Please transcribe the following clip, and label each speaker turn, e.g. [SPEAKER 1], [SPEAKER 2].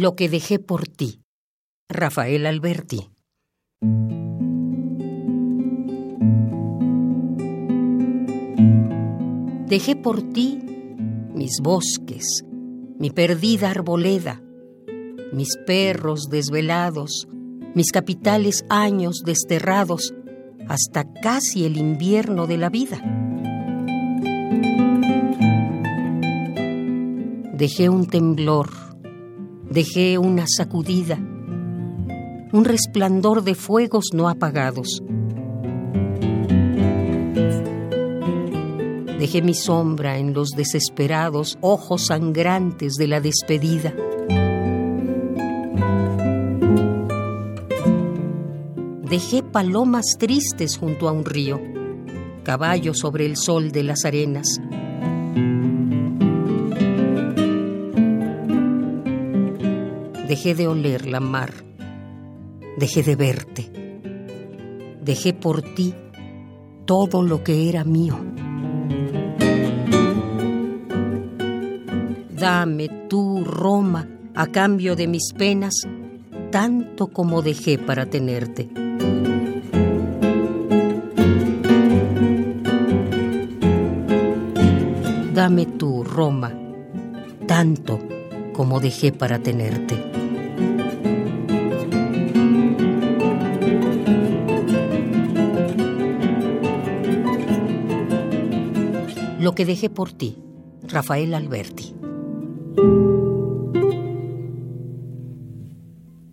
[SPEAKER 1] Lo que dejé por ti. Rafael Alberti. Dejé por ti mis bosques, mi perdida arboleda, mis perros desvelados, mis capitales años desterrados, hasta casi el invierno de la vida. Dejé un temblor, dejé una sacudida, un resplandor de fuegos no apagados. Dejé mi sombra en los desesperados ojos sangrantes de la despedida. Dejé palomas tristes junto a un río, caballos sobre el sol de las arenas. Dejé de oler la mar, dejé de verte, dejé por ti todo lo que era mío. Dame tú, Roma, a cambio de mis penas, tanto como dejé para tenerte. Dame tú, Roma, tanto como dejé para tenerte. Lo que dejé por ti, Rafael Alberti.